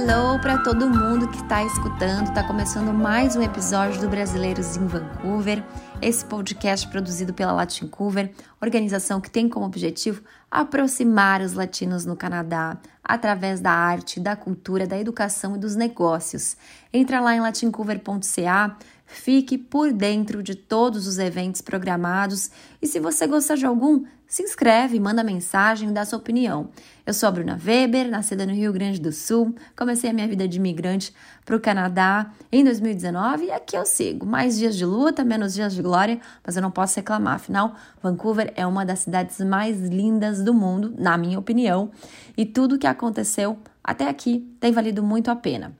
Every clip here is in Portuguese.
Hello para todo mundo que está escutando. Está começando mais um episódio do Brasileiros em Vancouver. Esse podcast produzido pela Latincover, organização que tem como objetivo aproximar os latinos no Canadá através da arte, da cultura, da educação e dos negócios. Entra lá em latincover.ca Fique por dentro de todos os eventos programados e se você gostar de algum, se inscreve, manda mensagem, dá sua opinião. Eu sou a Bruna Weber, nascida no Rio Grande do Sul, comecei a minha vida de imigrante para o Canadá em 2019 e aqui eu sigo. Mais dias de luta, menos dias de glória, mas eu não posso reclamar, afinal, Vancouver é uma das cidades mais lindas do mundo, na minha opinião, e tudo o que aconteceu até aqui tem valido muito a pena.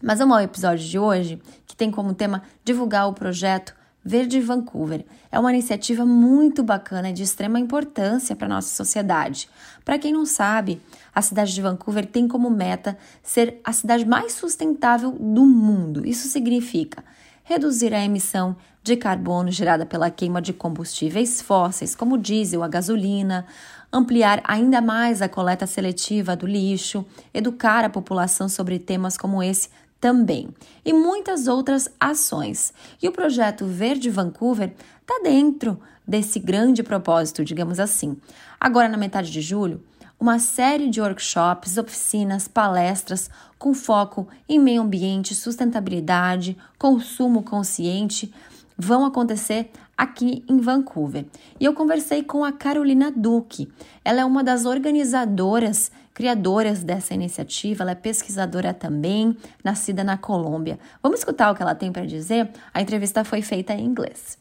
Mas vamos ao episódio de hoje, que tem como tema divulgar o projeto Verde Vancouver. É uma iniciativa muito bacana e de extrema importância para a nossa sociedade. Para quem não sabe, a cidade de Vancouver tem como meta ser a cidade mais sustentável do mundo. Isso significa reduzir a emissão de carbono gerada pela queima de combustíveis fósseis, como o diesel, a gasolina, ampliar ainda mais a coleta seletiva do lixo, educar a população sobre temas como esse também, e muitas outras ações. E o projeto Verde Vancouver está dentro desse grande propósito, digamos assim. Agora, na metade de julho, uma série de workshops, oficinas, palestras com foco em meio ambiente, sustentabilidade, consumo consciente vão acontecer aqui em Vancouver. E eu conversei com a Carolina Duque. Ela é uma das organizadoras, criadoras dessa iniciativa, ela é pesquisadora também, nascida na Colômbia. Vamos escutar o que ela tem para dizer? A entrevista foi feita em inglês.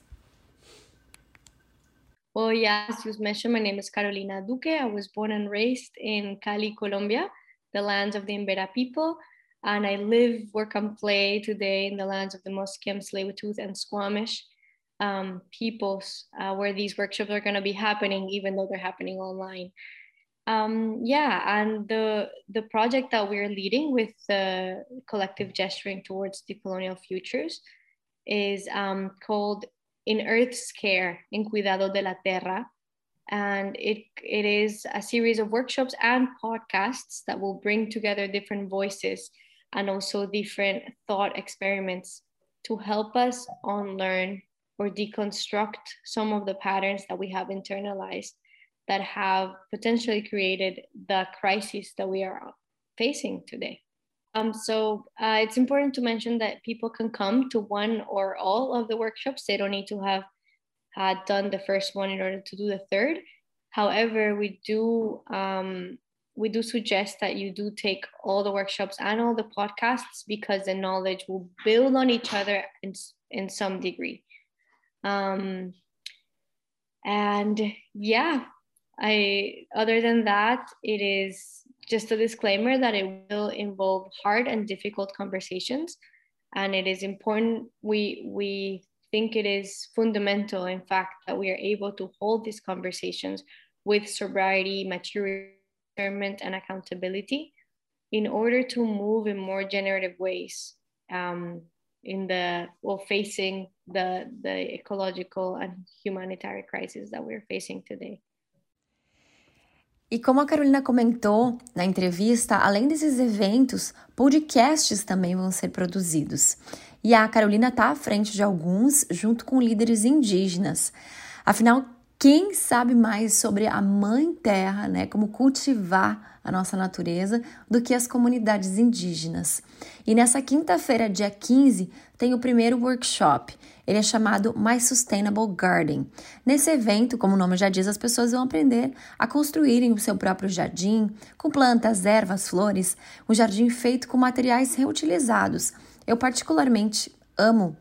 Oi, as you mentioned, my name is Carolina Duque. I was born and raised in Cali, Colombia, the lands of the Embera people. And I live, work, and play today in the lands of the Musqueam, Tsleil-Waututh, and Squamish um, peoples uh, where these workshops are going to be happening, even though they're happening online. Um, yeah, and the the project that we're leading with the collective gesturing towards decolonial futures is um, called In Earth's Care, In Cuidado de la Tierra. And it, it is a series of workshops and podcasts that will bring together different voices and also different thought experiments to help us unlearn or deconstruct some of the patterns that we have internalized that have potentially created the crisis that we are facing today. Um, so uh, it's important to mention that people can come to one or all of the workshops. They don't need to have had done the first one in order to do the third. However, we do um, we do suggest that you do take all the workshops and all the podcasts because the knowledge will build on each other in, in some degree. Um, and yeah, I other than that, it is just a disclaimer that it will involve hard and difficult conversations, and it is important. We we think it is fundamental, in fact, that we are able to hold these conversations with sobriety, maturity, and accountability in order to move in more generative ways um, in the well facing the the ecological and humanitarian crisis that we're facing today. E como a Carolina comentou na entrevista, além desses eventos, podcasts também vão ser produzidos. E a Carolina está à frente de alguns, junto com líderes indígenas. Afinal, quem sabe mais sobre a Mãe Terra, né, como cultivar a nossa natureza, do que as comunidades indígenas? E nessa quinta-feira, dia 15, tem o primeiro workshop. Ele é chamado My Sustainable Garden. Nesse evento, como o nome já diz, as pessoas vão aprender a construírem o seu próprio jardim, com plantas, ervas, flores, um jardim feito com materiais reutilizados. Eu particularmente amo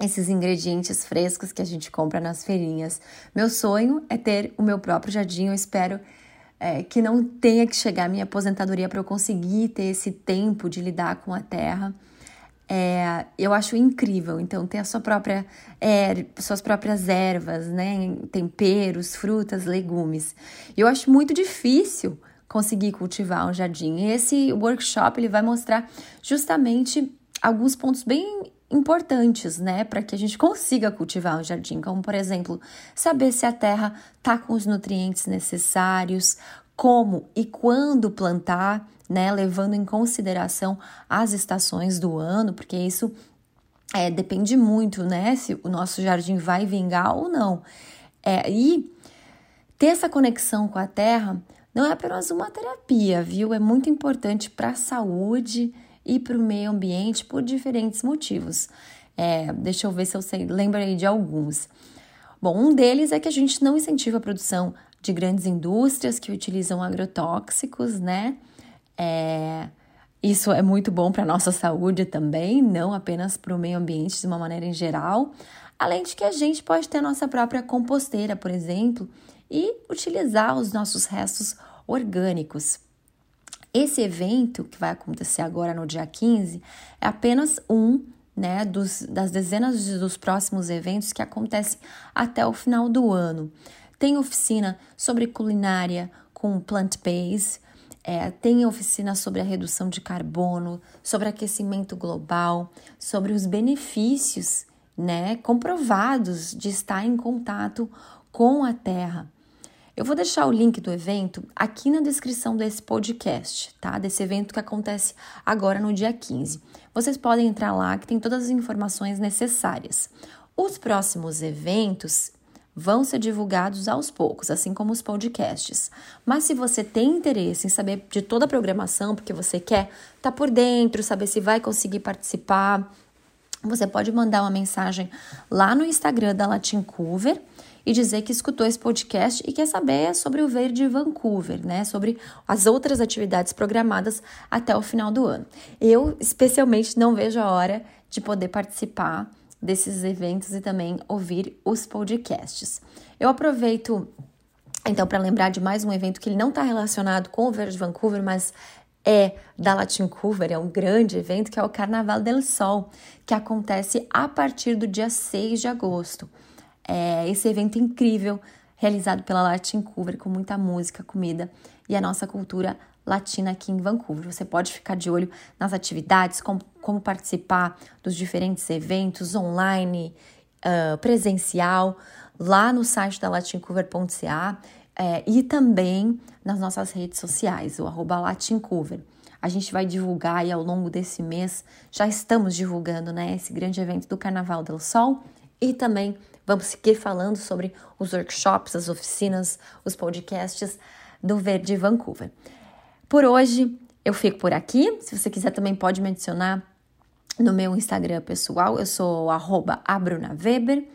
esses ingredientes frescos que a gente compra nas feirinhas. Meu sonho é ter o meu próprio jardim. Eu espero é, que não tenha que chegar a minha aposentadoria para eu conseguir ter esse tempo de lidar com a terra. É, eu acho incrível, então, ter a sua própria, é, suas próprias ervas, né? Temperos, frutas, legumes. Eu acho muito difícil conseguir cultivar um jardim. E esse workshop ele vai mostrar justamente alguns pontos bem importantes, né, para que a gente consiga cultivar um jardim, como por exemplo, saber se a terra tá com os nutrientes necessários, como e quando plantar, né, levando em consideração as estações do ano, porque isso é, depende muito, né, se o nosso jardim vai vingar ou não. É, e ter essa conexão com a terra não é apenas uma terapia, viu? É muito importante para a saúde e para o meio ambiente por diferentes motivos. É, deixa eu ver se eu sei, lembrei de alguns. Bom, um deles é que a gente não incentiva a produção de grandes indústrias que utilizam agrotóxicos, né? É, isso é muito bom para a nossa saúde também, não apenas para o meio ambiente de uma maneira em geral. Além de que a gente pode ter a nossa própria composteira, por exemplo, e utilizar os nossos restos orgânicos. Esse evento que vai acontecer agora no dia 15 é apenas um né, dos, das dezenas dos próximos eventos que acontecem até o final do ano. Tem oficina sobre culinária com plant-based, é, tem oficina sobre a redução de carbono, sobre aquecimento global, sobre os benefícios né, comprovados de estar em contato com a Terra. Eu vou deixar o link do evento aqui na descrição desse podcast, tá? Desse evento que acontece agora no dia 15. Vocês podem entrar lá que tem todas as informações necessárias. Os próximos eventos vão ser divulgados aos poucos, assim como os podcasts. Mas se você tem interesse em saber de toda a programação, porque você quer estar tá por dentro, saber se vai conseguir participar, você pode mandar uma mensagem lá no Instagram da Latin Cover e dizer que escutou esse podcast e quer saber sobre o Verde Vancouver, né? Sobre as outras atividades programadas até o final do ano. Eu, especialmente, não vejo a hora de poder participar desses eventos e também ouvir os podcasts. Eu aproveito então para lembrar de mais um evento que ele não está relacionado com o Verde Vancouver, mas é da Latin Cover, é um grande evento que é o Carnaval del Sol, que acontece a partir do dia 6 de agosto é, esse evento incrível realizado pela Latin Cover com muita música, comida e a nossa cultura latina aqui em Vancouver. Você pode ficar de olho nas atividades, como, como participar dos diferentes eventos online, uh, presencial, lá no site da latincover.ca é, e também nas nossas redes sociais, o arroba latincover. A gente vai divulgar aí ao longo desse mês, já estamos divulgando né, esse grande evento do Carnaval del Sol e também Vamos seguir falando sobre os workshops, as oficinas, os podcasts do Verde Vancouver. Por hoje eu fico por aqui. Se você quiser também pode me adicionar no meu Instagram pessoal. Eu sou @abrunaweber.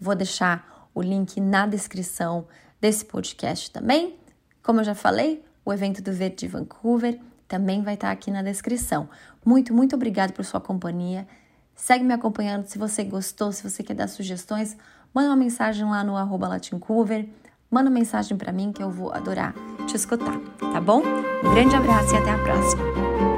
Vou deixar o link na descrição desse podcast também. Como eu já falei, o evento do Verde Vancouver também vai estar aqui na descrição. Muito, muito obrigado por sua companhia. Segue me acompanhando se você gostou, se você quer dar sugestões, manda uma mensagem lá no arroba latincover, manda uma mensagem para mim que eu vou adorar te escutar, tá bom? Um grande abraço e até a próxima!